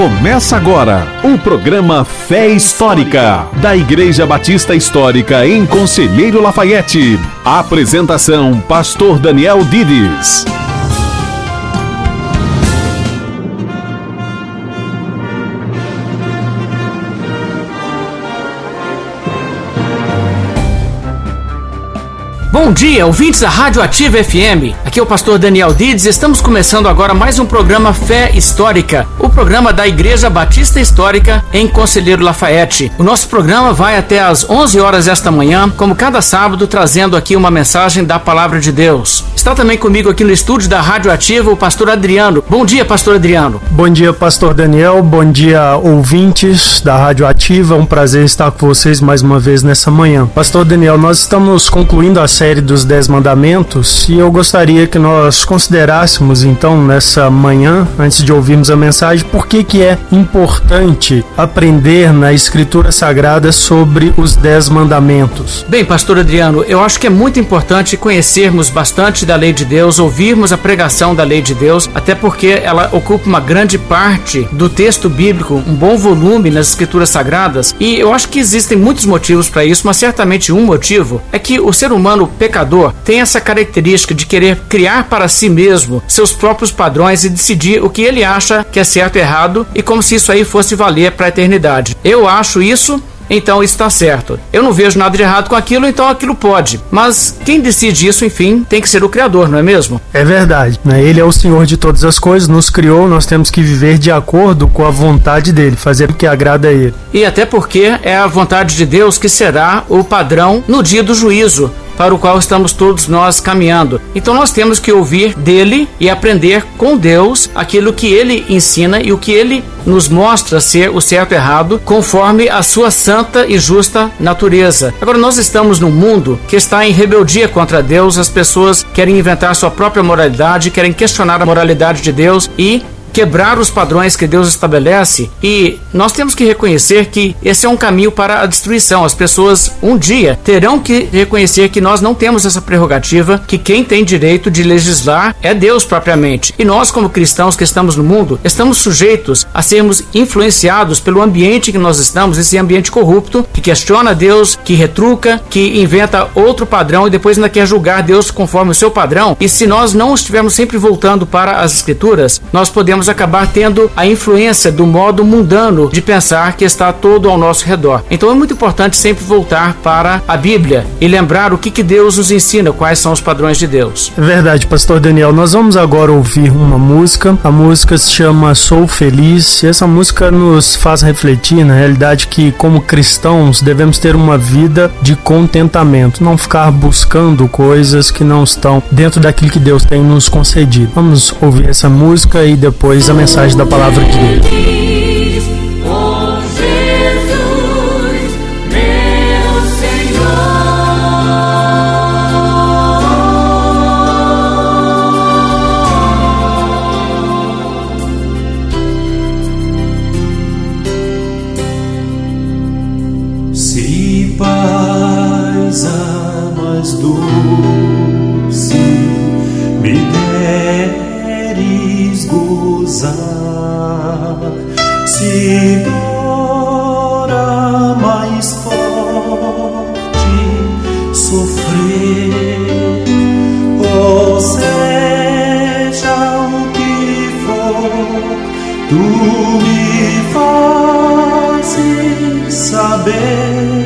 Começa agora o programa Fé Histórica, da Igreja Batista Histórica em Conselheiro Lafayette. Apresentação: Pastor Daniel Dides. Bom dia, ouvintes da Rádio Ativa FM. Aqui é o pastor Daniel Dides. Estamos começando agora mais um programa Fé Histórica, o programa da Igreja Batista Histórica em Conselheiro Lafayette. O nosso programa vai até às 11 horas esta manhã, como cada sábado, trazendo aqui uma mensagem da palavra de Deus. Está também comigo aqui no estúdio da Rádio Ativa o pastor Adriano. Bom dia, pastor Adriano. Bom dia, pastor Daniel. Bom dia, ouvintes da Rádio Ativa. Um prazer estar com vocês mais uma vez nessa manhã. Pastor Daniel, nós estamos concluindo a série dos Dez Mandamentos e eu gostaria que nós considerássemos então nessa manhã, antes de ouvirmos a mensagem, por que, que é importante aprender na Escritura Sagrada sobre os Dez Mandamentos. Bem, pastor Adriano, eu acho que é muito importante conhecermos bastante da lei de Deus, ouvirmos a pregação da lei de Deus, até porque ela ocupa uma grande parte do texto bíblico, um bom volume nas Escrituras Sagradas, e eu acho que existem muitos motivos para isso, mas certamente um motivo é que o ser humano pecador tem essa característica de querer criar para si mesmo seus próprios padrões e decidir o que ele acha que é certo e errado e como se isso aí fosse valer para a eternidade. Eu acho isso então está certo. Eu não vejo nada de errado com aquilo, então aquilo pode. Mas quem decide isso, enfim, tem que ser o Criador, não é mesmo? É verdade. Né? Ele é o Senhor de todas as coisas, nos criou, nós temos que viver de acordo com a vontade dele, fazer o que agrada a ele. E até porque é a vontade de Deus que será o padrão no dia do juízo para o qual estamos todos nós caminhando. Então nós temos que ouvir dele e aprender com Deus aquilo que ele ensina e o que ele nos mostra ser o certo e errado conforme a sua santa e justa natureza. Agora nós estamos num mundo que está em rebeldia contra Deus, as pessoas querem inventar sua própria moralidade, querem questionar a moralidade de Deus e quebrar os padrões que Deus estabelece e nós temos que reconhecer que esse é um caminho para a destruição. As pessoas um dia terão que reconhecer que nós não temos essa prerrogativa, que quem tem direito de legislar é Deus propriamente. E nós, como cristãos que estamos no mundo, estamos sujeitos a sermos influenciados pelo ambiente que nós estamos, esse ambiente corrupto, que questiona Deus, que retruca, que inventa outro padrão e depois ainda quer julgar Deus conforme o seu padrão. E se nós não estivermos sempre voltando para as escrituras, nós podemos acabar tendo a influência do modo mundano de pensar que está todo ao nosso redor. Então é muito importante sempre voltar para a Bíblia e lembrar o que, que Deus nos ensina, quais são os padrões de Deus. É verdade, pastor Daniel. Nós vamos agora ouvir uma música. A música se chama Sou Feliz e essa música nos faz refletir na realidade que, como cristãos, devemos ter uma vida de contentamento, não ficar buscando coisas que não estão dentro daquilo que Deus tem nos concedido. Vamos ouvir essa música e depois a mensagem da palavra de Deus. Se glória mais forte sofrer, ou seja o que for, tu me fazes saber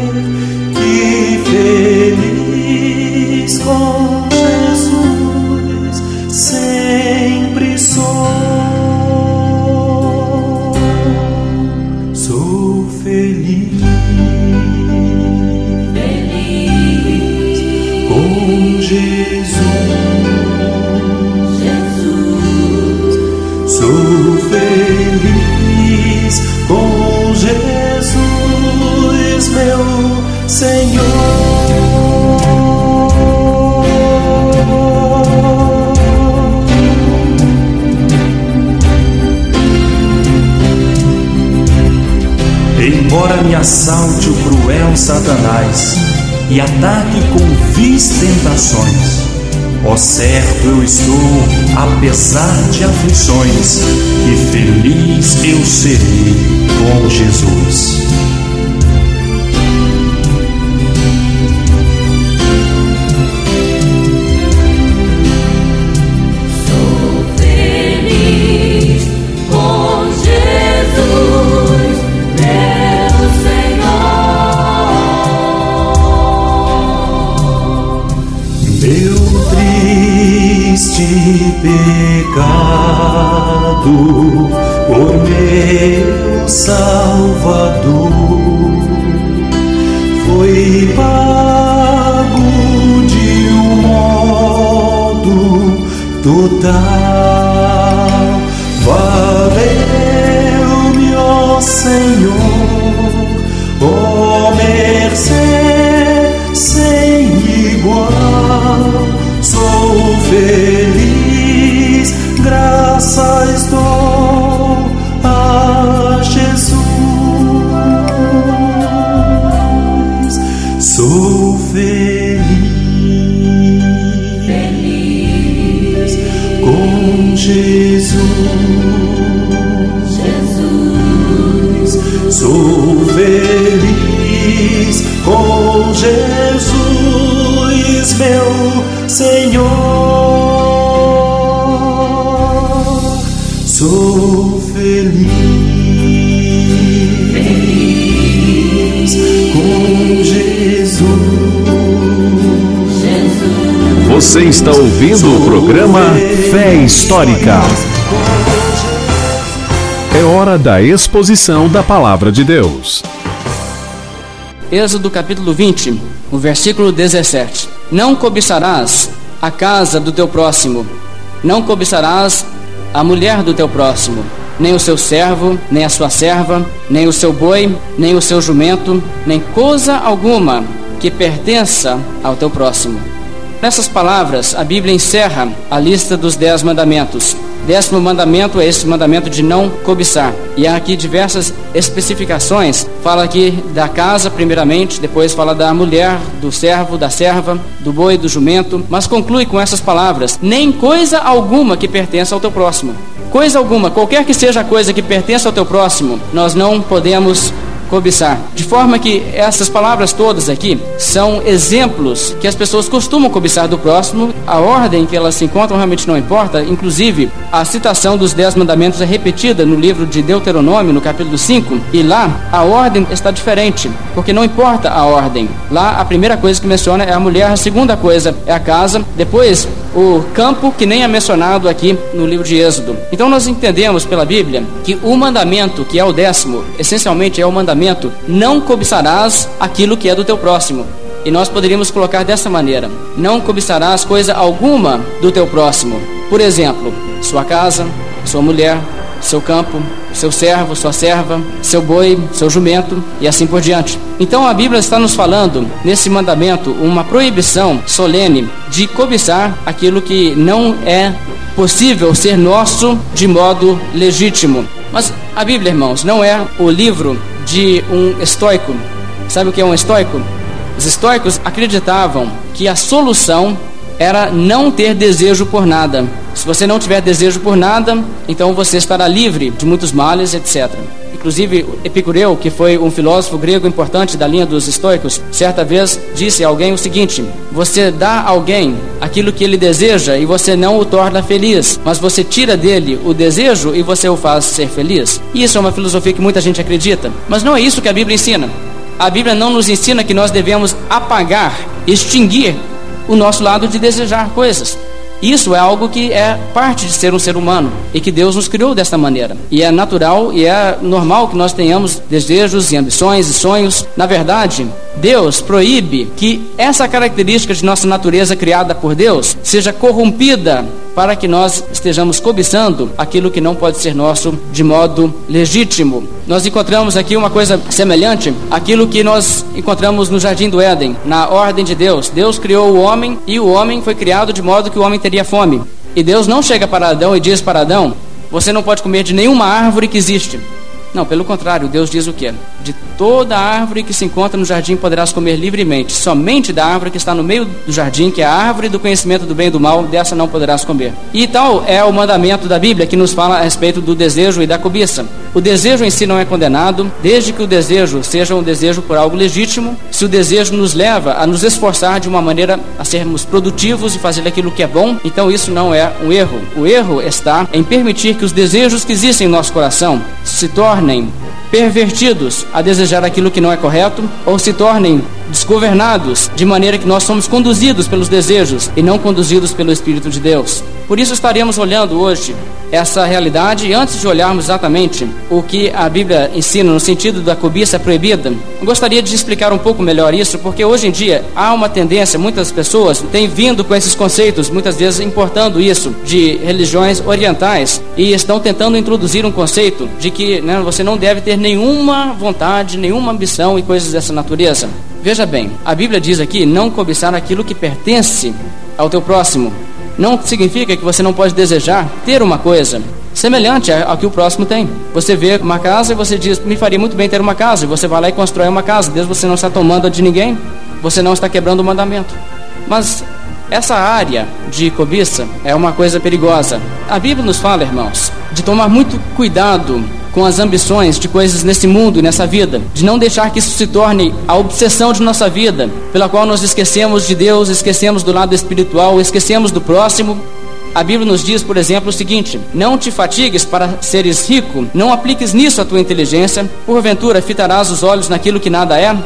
Embora me assalte o cruel Satanás e ataque com vis tentações, Ó certo eu estou, apesar de aflições, que feliz eu serei com Jesus. Valeu-me, ó Senhor, ó mercê sem igual. Sou feliz, Você está ouvindo o programa Fé Histórica. É hora da exposição da palavra de Deus. Êxodo capítulo 20, o versículo 17. Não cobiçarás a casa do teu próximo, não cobiçarás a mulher do teu próximo, nem o seu servo, nem a sua serva, nem o seu boi, nem o seu jumento, nem coisa alguma que pertença ao teu próximo. Nessas palavras, a Bíblia encerra a lista dos dez mandamentos. Décimo mandamento é esse mandamento de não cobiçar. E há aqui diversas especificações. Fala aqui da casa, primeiramente, depois fala da mulher, do servo, da serva, do boi, do jumento, mas conclui com essas palavras: nem coisa alguma que pertença ao teu próximo. Coisa alguma, qualquer que seja a coisa que pertença ao teu próximo, nós não podemos cobiçar. De forma que essas palavras todas aqui são exemplos que as pessoas costumam cobiçar do próximo. A ordem em que elas se encontram realmente não importa. Inclusive, a citação dos Dez Mandamentos é repetida no livro de Deuteronômio, no capítulo 5. E lá a ordem está diferente, porque não importa a ordem. Lá a primeira coisa que menciona é a mulher, a segunda coisa é a casa, depois o campo, que nem é mencionado aqui no livro de Êxodo. Então nós entendemos pela Bíblia que o mandamento, que é o décimo, essencialmente é o mandamento: não cobiçarás aquilo que é do teu próximo. E nós poderíamos colocar dessa maneira: não cobiçarás coisa alguma do teu próximo. Por exemplo, sua casa, sua mulher, seu campo, seu servo, sua serva, seu boi, seu jumento e assim por diante. Então a Bíblia está nos falando, nesse mandamento, uma proibição solene de cobiçar aquilo que não é possível ser nosso de modo legítimo. Mas a Bíblia, irmãos, não é o livro de um estoico. Sabe o que é um estoico? Os estoicos acreditavam que a solução era não ter desejo por nada. Se você não tiver desejo por nada, então você estará livre de muitos males, etc. Inclusive, Epicureu, que foi um filósofo grego importante da linha dos estoicos, certa vez disse a alguém o seguinte: Você dá a alguém aquilo que ele deseja e você não o torna feliz, mas você tira dele o desejo e você o faz ser feliz. Isso é uma filosofia que muita gente acredita, mas não é isso que a Bíblia ensina. A Bíblia não nos ensina que nós devemos apagar, extinguir o nosso lado de desejar coisas. Isso é algo que é parte de ser um ser humano e que Deus nos criou desta maneira. E é natural e é normal que nós tenhamos desejos e ambições e sonhos. Na verdade, Deus proíbe que essa característica de nossa natureza criada por Deus seja corrompida para que nós estejamos cobiçando aquilo que não pode ser nosso de modo legítimo. Nós encontramos aqui uma coisa semelhante àquilo que nós encontramos no jardim do Éden, na ordem de Deus. Deus criou o homem e o homem foi criado de modo que o homem teria fome. E Deus não chega para Adão e diz para Adão: Você não pode comer de nenhuma árvore que existe. Não, pelo contrário, Deus diz o quê? De toda árvore que se encontra no jardim poderás comer livremente. Somente da árvore que está no meio do jardim, que é a árvore do conhecimento do bem e do mal, dessa não poderás comer. E tal é o mandamento da Bíblia que nos fala a respeito do desejo e da cobiça. O desejo em si não é condenado, desde que o desejo seja um desejo por algo legítimo, se o desejo nos leva a nos esforçar de uma maneira a sermos produtivos e fazer aquilo que é bom, então isso não é um erro. O erro está em permitir que os desejos que existem em nosso coração se tornem name. Pervertidos a desejar aquilo que não é correto ou se tornem desgovernados de maneira que nós somos conduzidos pelos desejos e não conduzidos pelo Espírito de Deus. Por isso estaremos olhando hoje essa realidade e antes de olharmos exatamente o que a Bíblia ensina no sentido da cobiça proibida, gostaria de explicar um pouco melhor isso, porque hoje em dia há uma tendência, muitas pessoas têm vindo com esses conceitos, muitas vezes importando isso de religiões orientais e estão tentando introduzir um conceito de que né, você não deve ter nenhuma vontade, nenhuma ambição e coisas dessa natureza. Veja bem, a Bíblia diz aqui não cobiçar aquilo que pertence ao teu próximo. Não significa que você não pode desejar ter uma coisa semelhante ao que o próximo tem. Você vê uma casa e você diz, me faria muito bem ter uma casa. E você vai lá e constrói uma casa. Deus, você não está tomando a de ninguém. Você não está quebrando o mandamento. Mas essa área de cobiça é uma coisa perigosa. A Bíblia nos fala, irmãos, de tomar muito cuidado com as ambições de coisas nesse mundo e nessa vida, de não deixar que isso se torne a obsessão de nossa vida, pela qual nós esquecemos de Deus, esquecemos do lado espiritual, esquecemos do próximo. A Bíblia nos diz, por exemplo, o seguinte: Não te fatigues para seres rico, não apliques nisso a tua inteligência, porventura fitarás os olhos naquilo que nada é,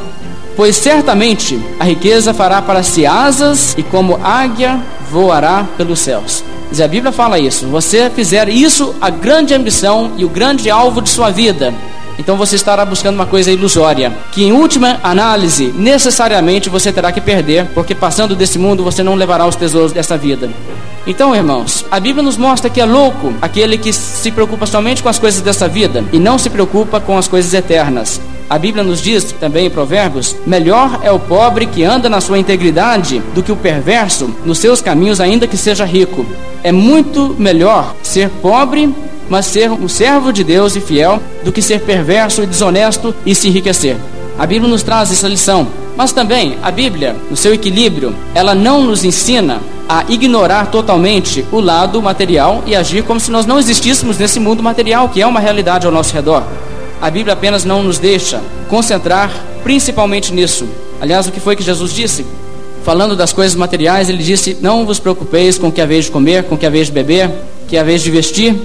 pois certamente a riqueza fará para si asas e como águia voará pelos céus. Mas a Bíblia fala isso. Você fizer isso a grande ambição e o grande alvo de sua vida, então você estará buscando uma coisa ilusória, que em última análise, necessariamente você terá que perder, porque passando desse mundo você não levará os tesouros dessa vida. Então, irmãos, a Bíblia nos mostra que é louco aquele que se preocupa somente com as coisas dessa vida e não se preocupa com as coisas eternas. A Bíblia nos diz também em Provérbios: melhor é o pobre que anda na sua integridade do que o perverso nos seus caminhos, ainda que seja rico. É muito melhor ser pobre, mas ser um servo de Deus e fiel, do que ser perverso e desonesto e se enriquecer. A Bíblia nos traz essa lição. Mas também a Bíblia, no seu equilíbrio, ela não nos ensina a ignorar totalmente o lado material e agir como se nós não existíssemos nesse mundo material, que é uma realidade ao nosso redor. A Bíblia apenas não nos deixa concentrar principalmente nisso. Aliás, o que foi que Jesus disse? Falando das coisas materiais, ele disse: Não vos preocupeis com o que haveis de comer, com o que haveis de beber, que haveis de vestir,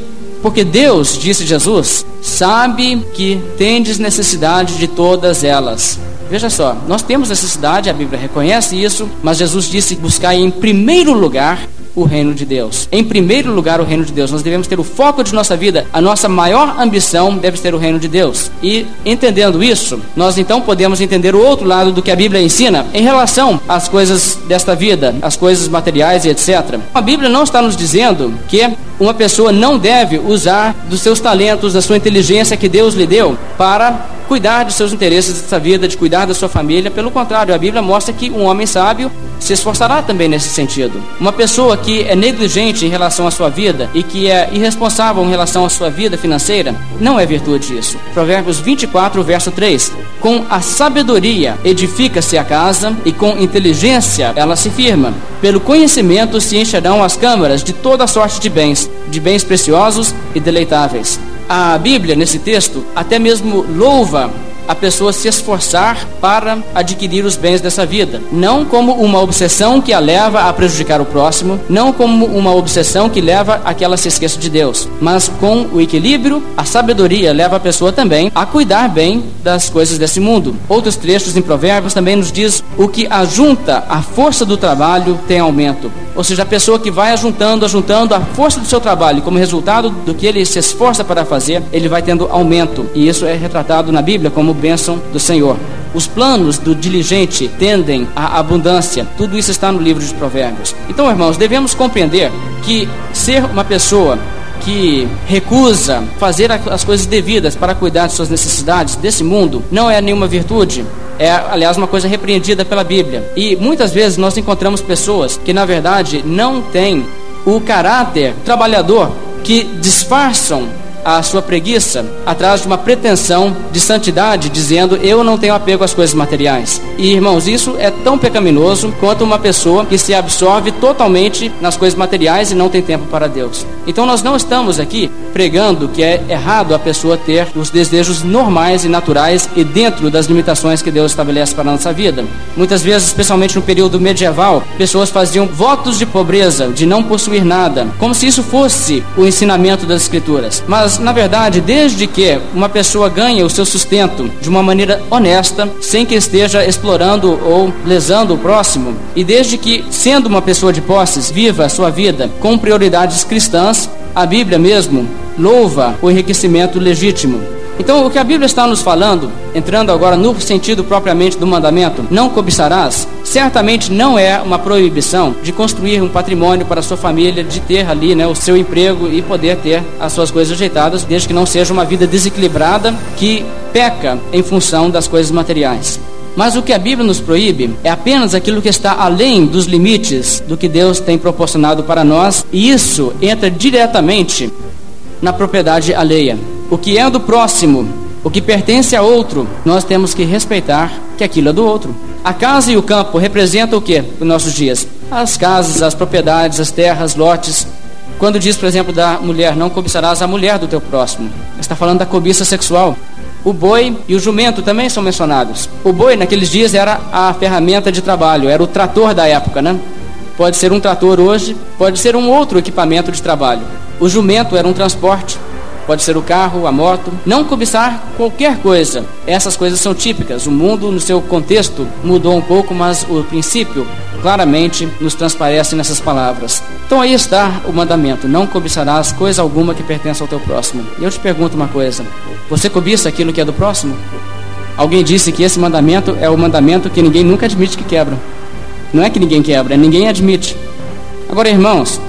porque Deus, disse Jesus, sabe que tendes necessidade de todas elas. Veja só, nós temos necessidade, a Bíblia reconhece isso, mas Jesus disse buscar em primeiro lugar o reino de Deus. Em primeiro lugar, o reino de Deus. Nós devemos ter o foco de nossa vida. A nossa maior ambição deve ser o reino de Deus. E entendendo isso, nós então podemos entender o outro lado do que a Bíblia ensina em relação às coisas desta vida, as coisas materiais e etc. A Bíblia não está nos dizendo que uma pessoa não deve usar dos seus talentos, da sua inteligência que Deus lhe deu para cuidar dos seus interesses dessa vida, de cuidar da sua família. Pelo contrário, a Bíblia mostra que um homem sábio se esforçará também nesse sentido. Uma pessoa que é negligente em relação à sua vida e que é irresponsável em relação à sua vida financeira, não é virtude isso. Provérbios 24, verso 3. Com a sabedoria edifica-se a casa e com inteligência ela se firma. Pelo conhecimento se encherão as câmaras de toda sorte de bens, de bens preciosos e deleitáveis. A Bíblia, nesse texto, até mesmo louva a pessoa se esforçar para adquirir os bens dessa vida, não como uma obsessão que a leva a prejudicar o próximo, não como uma obsessão que leva a que ela se esqueça de Deus, mas com o equilíbrio, a sabedoria leva a pessoa também a cuidar bem das coisas desse mundo. Outros trechos em Provérbios também nos diz o que ajunta a força do trabalho tem aumento. Ou seja, a pessoa que vai ajuntando, ajuntando a força do seu trabalho, como resultado do que ele se esforça para fazer, ele vai tendo aumento. E isso é retratado na Bíblia como bênção do Senhor. Os planos do diligente tendem à abundância. Tudo isso está no livro de Provérbios. Então, irmãos, devemos compreender que ser uma pessoa que recusa fazer as coisas devidas para cuidar de suas necessidades desse mundo não é nenhuma virtude, é, aliás, uma coisa repreendida pela Bíblia. E muitas vezes nós encontramos pessoas que, na verdade, não têm o caráter trabalhador, que disfarçam a sua preguiça atrás de uma pretensão de santidade, dizendo eu não tenho apego às coisas materiais. E irmãos, isso é tão pecaminoso quanto uma pessoa que se absorve totalmente nas coisas materiais e não tem tempo para Deus. Então nós não estamos aqui pregando que é errado a pessoa ter os desejos normais e naturais e dentro das limitações que Deus estabelece para a nossa vida. Muitas vezes, especialmente no período medieval, pessoas faziam votos de pobreza, de não possuir nada, como se isso fosse o ensinamento das Escrituras. Mas, na verdade, desde que uma pessoa ganha o seu sustento de uma maneira honesta, sem que esteja explorando ou lesando o próximo, e desde que, sendo uma pessoa de posses, viva a sua vida com prioridades cristãs, a Bíblia mesmo louva o enriquecimento legítimo. Então, o que a Bíblia está nos falando, entrando agora no sentido propriamente do mandamento, não cobiçarás, certamente não é uma proibição de construir um patrimônio para a sua família, de ter ali né, o seu emprego e poder ter as suas coisas ajeitadas, desde que não seja uma vida desequilibrada que peca em função das coisas materiais. Mas o que a Bíblia nos proíbe é apenas aquilo que está além dos limites do que Deus tem proporcionado para nós, e isso entra diretamente na propriedade alheia. O que é do próximo, o que pertence a outro, nós temos que respeitar que aquilo é do outro. A casa e o campo representam o que nos nossos dias? As casas, as propriedades, as terras, lotes. Quando diz, por exemplo, da mulher, não cobiçarás a mulher do teu próximo, está falando da cobiça sexual. O boi e o jumento também são mencionados. O boi, naqueles dias, era a ferramenta de trabalho, era o trator da época, né? Pode ser um trator hoje, pode ser um outro equipamento de trabalho. O jumento era um transporte, pode ser o carro, a moto. Não cobiçar qualquer coisa. Essas coisas são típicas. O mundo, no seu contexto, mudou um pouco, mas o princípio claramente nos transparece nessas palavras. Então aí está o mandamento: não cobiçarás coisa alguma que pertença ao teu próximo. E eu te pergunto uma coisa: você cobiça aquilo que é do próximo? Alguém disse que esse mandamento é o mandamento que ninguém nunca admite que quebra. Não é que ninguém quebra, é ninguém admite. Agora, irmãos,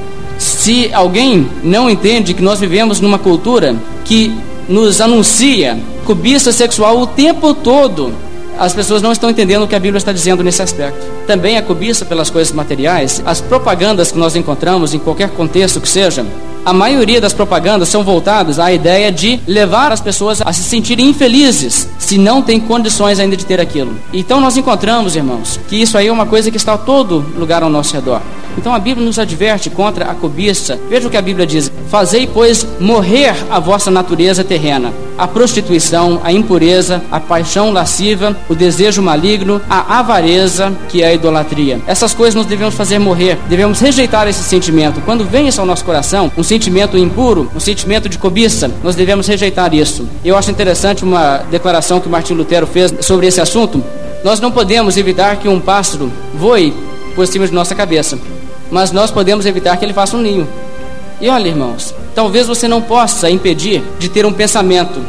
se alguém não entende que nós vivemos numa cultura que nos anuncia cobiça sexual o tempo todo, as pessoas não estão entendendo o que a Bíblia está dizendo nesse aspecto. Também a cobiça pelas coisas materiais, as propagandas que nós encontramos em qualquer contexto que seja, a maioria das propagandas são voltadas à ideia de levar as pessoas a se sentirem infelizes se não têm condições ainda de ter aquilo. Então nós encontramos, irmãos, que isso aí é uma coisa que está a todo lugar ao nosso redor. Então a Bíblia nos adverte contra a cobiça. Veja o que a Bíblia diz: Fazei, pois, morrer a vossa natureza terrena, a prostituição, a impureza, a paixão lasciva, o desejo maligno, a avareza, que é a idolatria. Essas coisas nós devemos fazer morrer, devemos rejeitar esse sentimento. Quando vem isso ao nosso coração, um sentimento impuro, um sentimento de cobiça, nós devemos rejeitar isso. Eu acho interessante uma declaração que Martim Lutero fez sobre esse assunto. Nós não podemos evitar que um pássaro voe por cima de nossa cabeça mas nós podemos evitar que ele faça um ninho. E olha, irmãos, talvez você não possa impedir de ter um pensamento,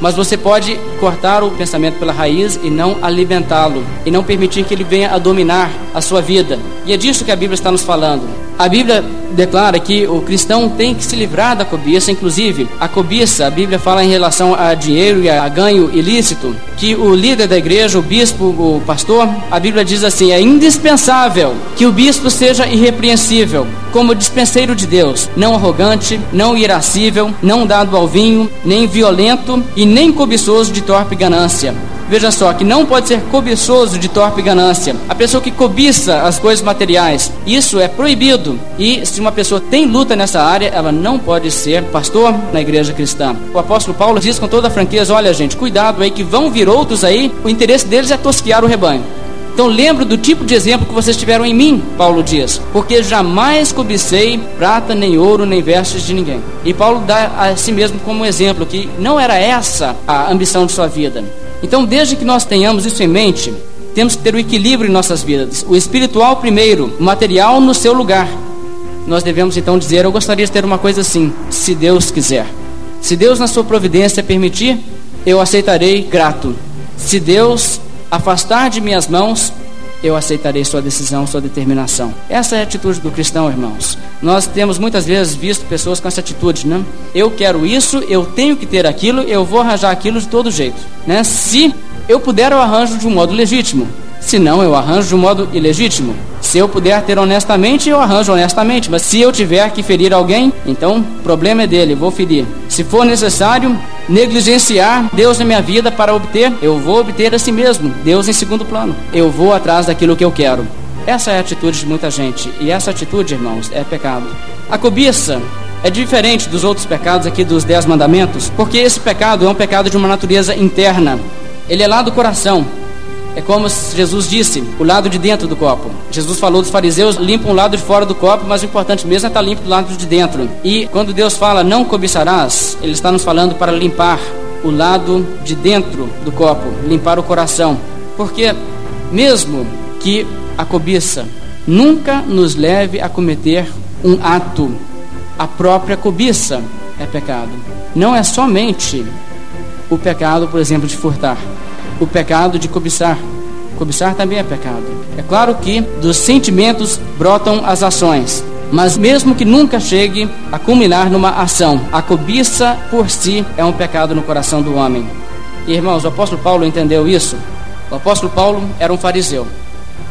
mas você pode cortar o pensamento pela raiz e não alimentá-lo, e não permitir que ele venha a dominar a sua vida. E é disso que a Bíblia está nos falando. A Bíblia declara que o cristão tem que se livrar da cobiça, inclusive a cobiça, a Bíblia fala em relação a dinheiro e a ganho ilícito, que o líder da igreja, o bispo, o pastor, a Bíblia diz assim: é indispensável que o bispo seja irrepreensível, como dispenseiro de Deus, não arrogante, não irascível, não dado ao vinho, nem violento e nem cobiçoso de torpe ganância Veja só, que não pode ser cobiçoso de torpe ganância. A pessoa que cobiça as coisas materiais, isso é proibido. E se uma pessoa tem luta nessa área, ela não pode ser pastor na igreja cristã. O apóstolo Paulo diz com toda a franqueza: olha, gente, cuidado aí que vão vir outros aí, o interesse deles é tosquiar o rebanho. Então lembro do tipo de exemplo que vocês tiveram em mim, Paulo diz, porque jamais cobicei prata, nem ouro, nem vestes de ninguém. E Paulo dá a si mesmo como exemplo que não era essa a ambição de sua vida. Então, desde que nós tenhamos isso em mente, temos que ter o equilíbrio em nossas vidas. O espiritual primeiro, o material no seu lugar. Nós devemos então dizer: Eu gostaria de ter uma coisa assim, se Deus quiser. Se Deus, na sua providência, permitir, eu aceitarei grato. Se Deus afastar de minhas mãos, eu aceitarei sua decisão, sua determinação. Essa é a atitude do cristão, irmãos. Nós temos muitas vezes visto pessoas com essa atitude, né? Eu quero isso, eu tenho que ter aquilo, eu vou arranjar aquilo de todo jeito, né? Se eu puder, eu arranjo de um modo legítimo. Se não, eu arranjo de um modo ilegítimo. Se eu puder ter honestamente, eu arranjo honestamente. Mas se eu tiver que ferir alguém, então o problema é dele, vou ferir. Se for necessário negligenciar Deus na minha vida para obter, eu vou obter a si mesmo, Deus em segundo plano. Eu vou atrás daquilo que eu quero. Essa é a atitude de muita gente, e essa atitude, irmãos, é pecado. A cobiça é diferente dos outros pecados aqui dos dez mandamentos, porque esse pecado é um pecado de uma natureza interna. Ele é lá do coração. É como Jesus disse, o lado de dentro do copo. Jesus falou dos fariseus limpam o lado de fora do copo, mas o importante mesmo é estar limpo do lado de dentro. E quando Deus fala não cobiçarás, Ele está nos falando para limpar o lado de dentro do copo, limpar o coração. Porque mesmo que a cobiça nunca nos leve a cometer um ato, a própria cobiça é pecado. Não é somente o pecado, por exemplo, de furtar o pecado de cobiçar. Cobiçar também é pecado. É claro que dos sentimentos brotam as ações, mas mesmo que nunca chegue a culminar numa ação, a cobiça por si é um pecado no coração do homem. E irmãos, o apóstolo Paulo entendeu isso. O apóstolo Paulo era um fariseu.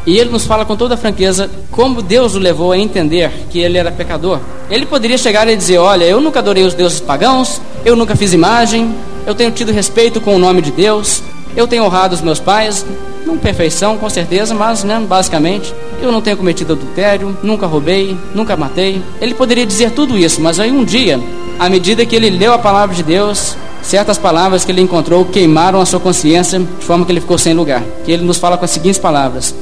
E ele nos fala com toda franqueza como Deus o levou a entender que ele era pecador. Ele poderia chegar e dizer: Olha, eu nunca adorei os deuses pagãos, eu nunca fiz imagem, eu tenho tido respeito com o nome de Deus, eu tenho honrado os meus pais, não perfeição, com certeza, mas né, basicamente, eu não tenho cometido adultério, nunca roubei, nunca matei. Ele poderia dizer tudo isso, mas aí um dia, à medida que ele leu a palavra de Deus, certas palavras que ele encontrou queimaram a sua consciência, de forma que ele ficou sem lugar. Que ele nos fala com as seguintes palavras: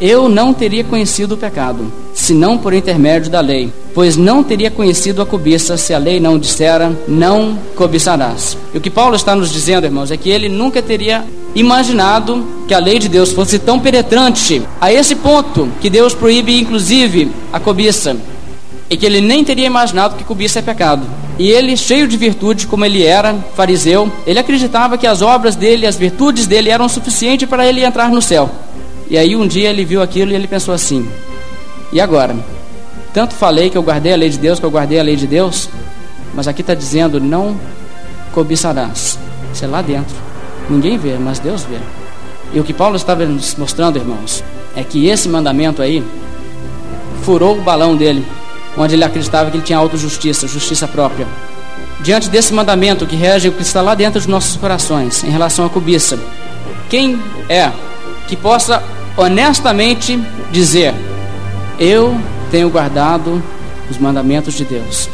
Eu não teria conhecido o pecado, senão por intermédio da lei pois não teria conhecido a cobiça se a lei não dissera, não cobiçarás. E o que Paulo está nos dizendo, irmãos, é que ele nunca teria imaginado que a lei de Deus fosse tão penetrante a esse ponto que Deus proíbe, inclusive, a cobiça. E que ele nem teria imaginado que cobiça é pecado. E ele, cheio de virtude, como ele era, fariseu, ele acreditava que as obras dele, as virtudes dele eram suficientes para ele entrar no céu. E aí um dia ele viu aquilo e ele pensou assim: e agora? Tanto falei que eu guardei a lei de Deus, que eu guardei a lei de Deus, mas aqui está dizendo: não cobiçarás. Isso é lá dentro. Ninguém vê, mas Deus vê. E o que Paulo estava nos mostrando, irmãos, é que esse mandamento aí furou o balão dele, onde ele acreditava que ele tinha autojustiça, justiça própria. Diante desse mandamento que rege o que está lá dentro de nossos corações, em relação à cobiça, quem é que possa honestamente dizer: Eu tenho guardado os mandamentos de Deus.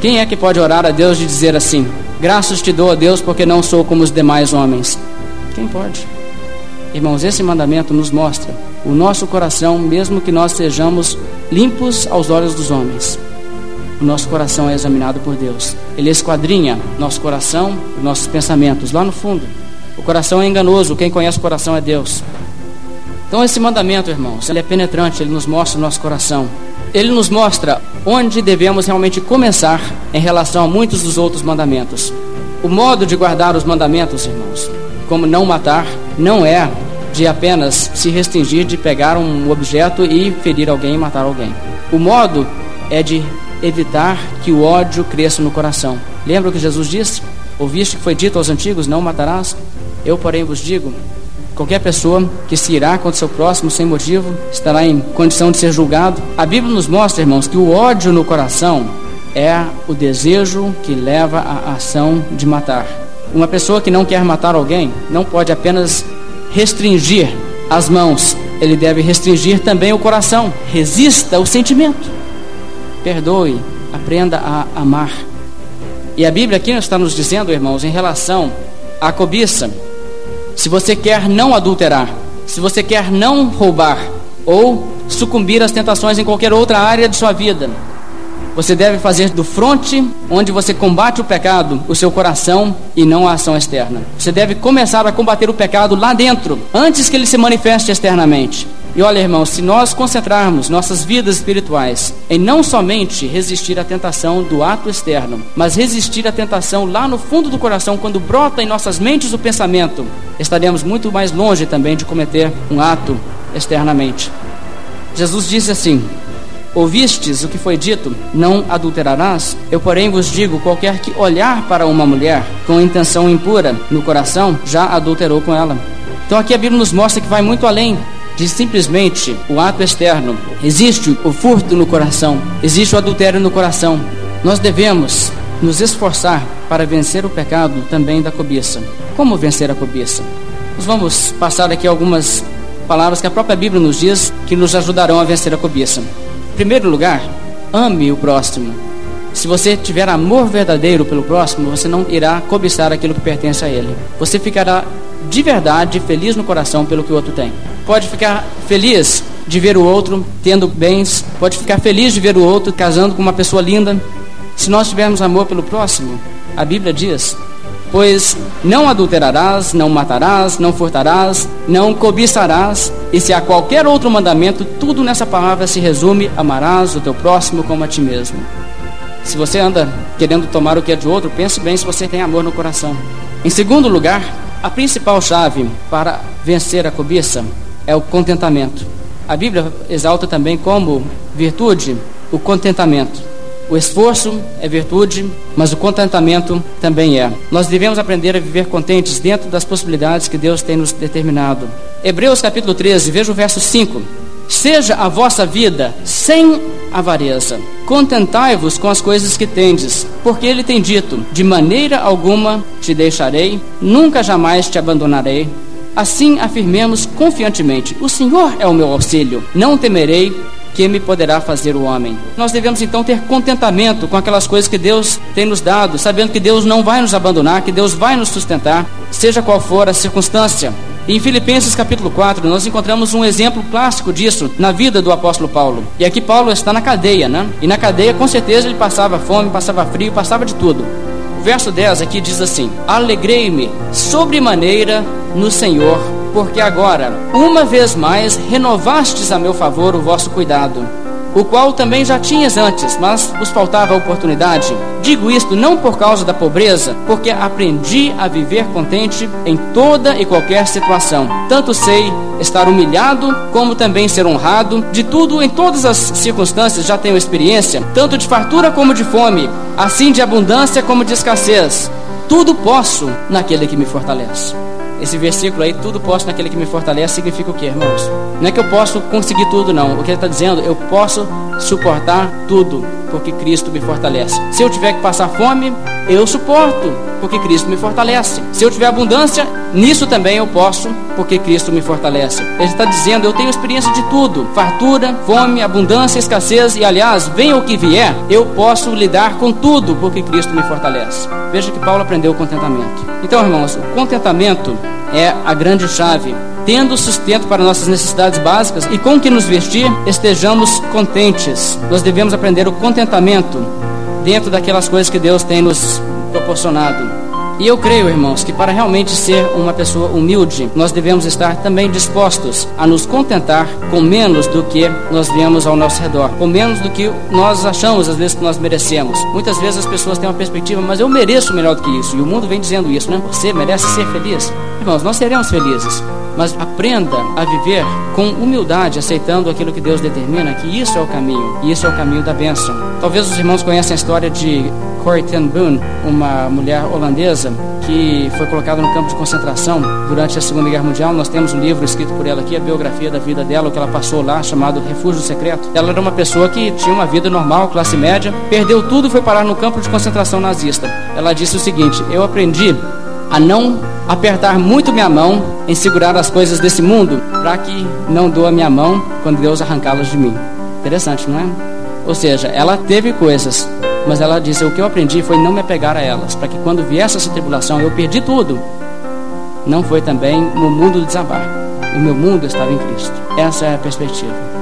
Quem é que pode orar a Deus e dizer assim: Graças te dou a Deus porque não sou como os demais homens? Quem pode? Irmãos, esse mandamento nos mostra o nosso coração, mesmo que nós sejamos limpos aos olhos dos homens. O nosso coração é examinado por Deus. Ele esquadrinha nosso coração, nossos pensamentos lá no fundo. O coração é enganoso, quem conhece o coração é Deus. Então esse mandamento, irmãos, ele é penetrante, ele nos mostra o nosso coração. Ele nos mostra onde devemos realmente começar em relação a muitos dos outros mandamentos. O modo de guardar os mandamentos, irmãos, como não matar, não é de apenas se restringir de pegar um objeto e ferir alguém e matar alguém. O modo é de evitar que o ódio cresça no coração. Lembra o que Jesus disse? Ouviste que foi dito aos antigos: Não matarás? Eu, porém, vos digo: Qualquer pessoa que se irá contra seu próximo sem motivo estará em condição de ser julgado. A Bíblia nos mostra, irmãos, que o ódio no coração é o desejo que leva à ação de matar. Uma pessoa que não quer matar alguém não pode apenas restringir as mãos, ele deve restringir também o coração. Resista o sentimento. Perdoe, aprenda a amar. E a Bíblia aqui está nos dizendo, irmãos, em relação à cobiça, se você quer não adulterar, se você quer não roubar ou sucumbir às tentações em qualquer outra área de sua vida, você deve fazer do fronte onde você combate o pecado, o seu coração e não a ação externa. Você deve começar a combater o pecado lá dentro, antes que ele se manifeste externamente. E olha, irmãos, se nós concentrarmos nossas vidas espirituais em não somente resistir à tentação do ato externo, mas resistir à tentação lá no fundo do coração, quando brota em nossas mentes o pensamento, estaremos muito mais longe também de cometer um ato externamente. Jesus disse assim: Ouvistes o que foi dito, não adulterarás? Eu, porém, vos digo: qualquer que olhar para uma mulher com intenção impura no coração, já adulterou com ela. Então aqui a Bíblia nos mostra que vai muito além de simplesmente o ato externo. Existe o furto no coração, existe o adultério no coração. Nós devemos nos esforçar para vencer o pecado também da cobiça. Como vencer a cobiça? Nós vamos passar aqui algumas palavras que a própria Bíblia nos diz que nos ajudarão a vencer a cobiça. Em primeiro lugar, ame o próximo. Se você tiver amor verdadeiro pelo próximo, você não irá cobiçar aquilo que pertence a ele. Você ficará de verdade feliz no coração pelo que o outro tem. Pode ficar feliz de ver o outro tendo bens, pode ficar feliz de ver o outro casando com uma pessoa linda. Se nós tivermos amor pelo próximo, a Bíblia diz: Pois não adulterarás, não matarás, não furtarás, não cobiçarás, e se há qualquer outro mandamento, tudo nessa palavra se resume: amarás o teu próximo como a ti mesmo. Se você anda querendo tomar o que é de outro, pense bem se você tem amor no coração. Em segundo lugar, a principal chave para vencer a cobiça é o contentamento. A Bíblia exalta também como virtude o contentamento. O esforço é virtude, mas o contentamento também é. Nós devemos aprender a viver contentes dentro das possibilidades que Deus tem nos determinado. Hebreus capítulo 13, veja o verso 5. Seja a vossa vida sem avareza. Contentai-vos com as coisas que tendes, porque ele tem dito: De maneira alguma te deixarei, nunca jamais te abandonarei. Assim afirmemos confiantemente: O Senhor é o meu auxílio, não temerei que me poderá fazer o homem. Nós devemos então ter contentamento com aquelas coisas que Deus tem nos dado, sabendo que Deus não vai nos abandonar, que Deus vai nos sustentar, seja qual for a circunstância. Em Filipenses capítulo 4, nós encontramos um exemplo clássico disso na vida do apóstolo Paulo. E aqui Paulo está na cadeia, né? E na cadeia, com certeza, ele passava fome, passava frio, passava de tudo. O verso 10 aqui diz assim: Alegrei-me sobremaneira no Senhor, porque agora, uma vez mais, renovastes a meu favor o vosso cuidado o qual também já tinhas antes, mas vos faltava a oportunidade. Digo isto não por causa da pobreza, porque aprendi a viver contente em toda e qualquer situação. Tanto sei estar humilhado, como também ser honrado. De tudo, em todas as circunstâncias, já tenho experiência, tanto de fartura como de fome, assim de abundância como de escassez. Tudo posso naquele que me fortalece. Esse versículo aí, tudo posso naquele que me fortalece, significa o que, irmãos? Não é que eu posso conseguir tudo, não. O que ele está dizendo, eu posso suportar tudo, porque Cristo me fortalece. Se eu tiver que passar fome, eu suporto, porque Cristo me fortalece. Se eu tiver abundância, nisso também eu posso, porque Cristo me fortalece. Ele está dizendo, eu tenho experiência de tudo: fartura, fome, abundância, escassez, e aliás, venha o que vier, eu posso lidar com tudo, porque Cristo me fortalece. Veja que Paulo aprendeu o contentamento. Então, irmãos, o contentamento é a grande chave. Tendo sustento para nossas necessidades básicas e com que nos vestir, estejamos contentes. Nós devemos aprender o contentamento dentro daquelas coisas que Deus tem nos proporcionado. E eu creio, irmãos, que para realmente ser uma pessoa humilde, nós devemos estar também dispostos a nos contentar com menos do que nós vemos ao nosso redor, com menos do que nós achamos às vezes que nós merecemos. Muitas vezes as pessoas têm uma perspectiva, mas eu mereço melhor do que isso. E o mundo vem dizendo isso, né? Você merece ser feliz. Irmãos, nós seremos felizes, mas aprenda a viver com humildade, aceitando aquilo que Deus determina, que isso é o caminho, e isso é o caminho da bênção. Talvez os irmãos conheçam a história de Corrie ten Boom, uma mulher holandesa que foi colocada no campo de concentração durante a Segunda Guerra Mundial. Nós temos um livro escrito por ela aqui, a biografia da vida dela, o que ela passou lá, chamado Refúgio Secreto. Ela era uma pessoa que tinha uma vida normal, classe média, perdeu tudo e foi parar no campo de concentração nazista. Ela disse o seguinte: Eu aprendi a não apertar muito minha mão em segurar as coisas desse mundo, para que não doa minha mão quando Deus arrancá-las de mim. Interessante, não é? Ou seja, ela teve coisas mas ela disse: O que eu aprendi foi não me apegar a elas, para que quando viesse essa tribulação eu perdi tudo. Não foi também no mundo desabar. O meu mundo estava em Cristo. Essa é a perspectiva.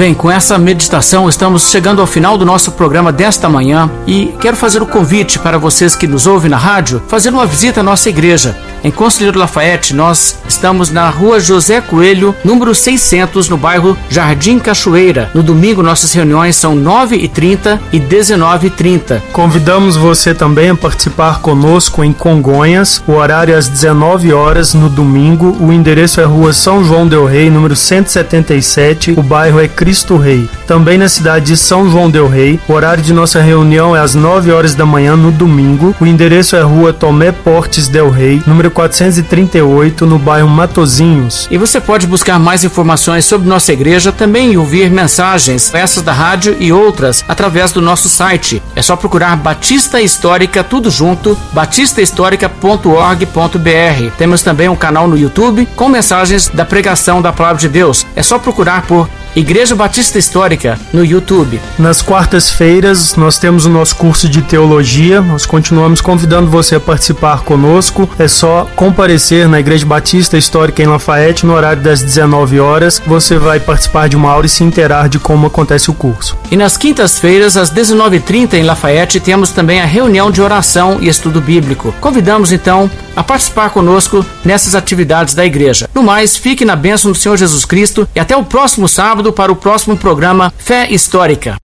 Bem, com essa meditação estamos chegando ao final do nosso programa desta manhã e quero fazer o convite para vocês que nos ouvem na rádio fazer uma visita à nossa igreja. Em Conselheiro Lafayette, nós estamos na rua José Coelho, número 600, no bairro Jardim Cachoeira. No domingo, nossas reuniões são 9h30 e 19h30. Convidamos você também a participar conosco em Congonhas, o horário é às 19 horas no domingo. O endereço é Rua São João Del Rei, número 177. O bairro é Cristo Cristo Rei. Também na cidade de São João del Rei. O horário de nossa reunião é às 9 horas da manhã no domingo. O endereço é Rua Tomé Portes del Rei, número 438, no bairro Matozinhos. E você pode buscar mais informações sobre nossa igreja também e ouvir mensagens, essas da rádio e outras através do nosso site. É só procurar Batista Histórica tudo junto, batistahistórica.org.br. Temos também um canal no YouTube com mensagens da pregação da palavra de Deus. É só procurar por Igreja Batista Histórica no YouTube. Nas quartas-feiras nós temos o nosso curso de teologia. Nós continuamos convidando você a participar conosco. É só comparecer na Igreja Batista Histórica em Lafayette no horário das 19 horas. Você vai participar de uma aula e se interar de como acontece o curso. E nas quintas-feiras às 19h30 em Lafayette temos também a reunião de oração e estudo bíblico. Convidamos então a participar conosco nessas atividades da igreja. No mais, fique na bênção do Senhor Jesus Cristo e até o próximo sábado para o próximo programa Fé Histórica.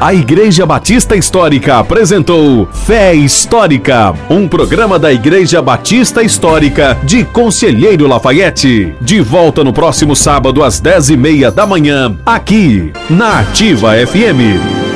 A Igreja Batista Histórica apresentou Fé Histórica, um programa da Igreja Batista Histórica de Conselheiro Lafayette. De volta no próximo sábado às dez e meia da manhã, aqui na Ativa FM.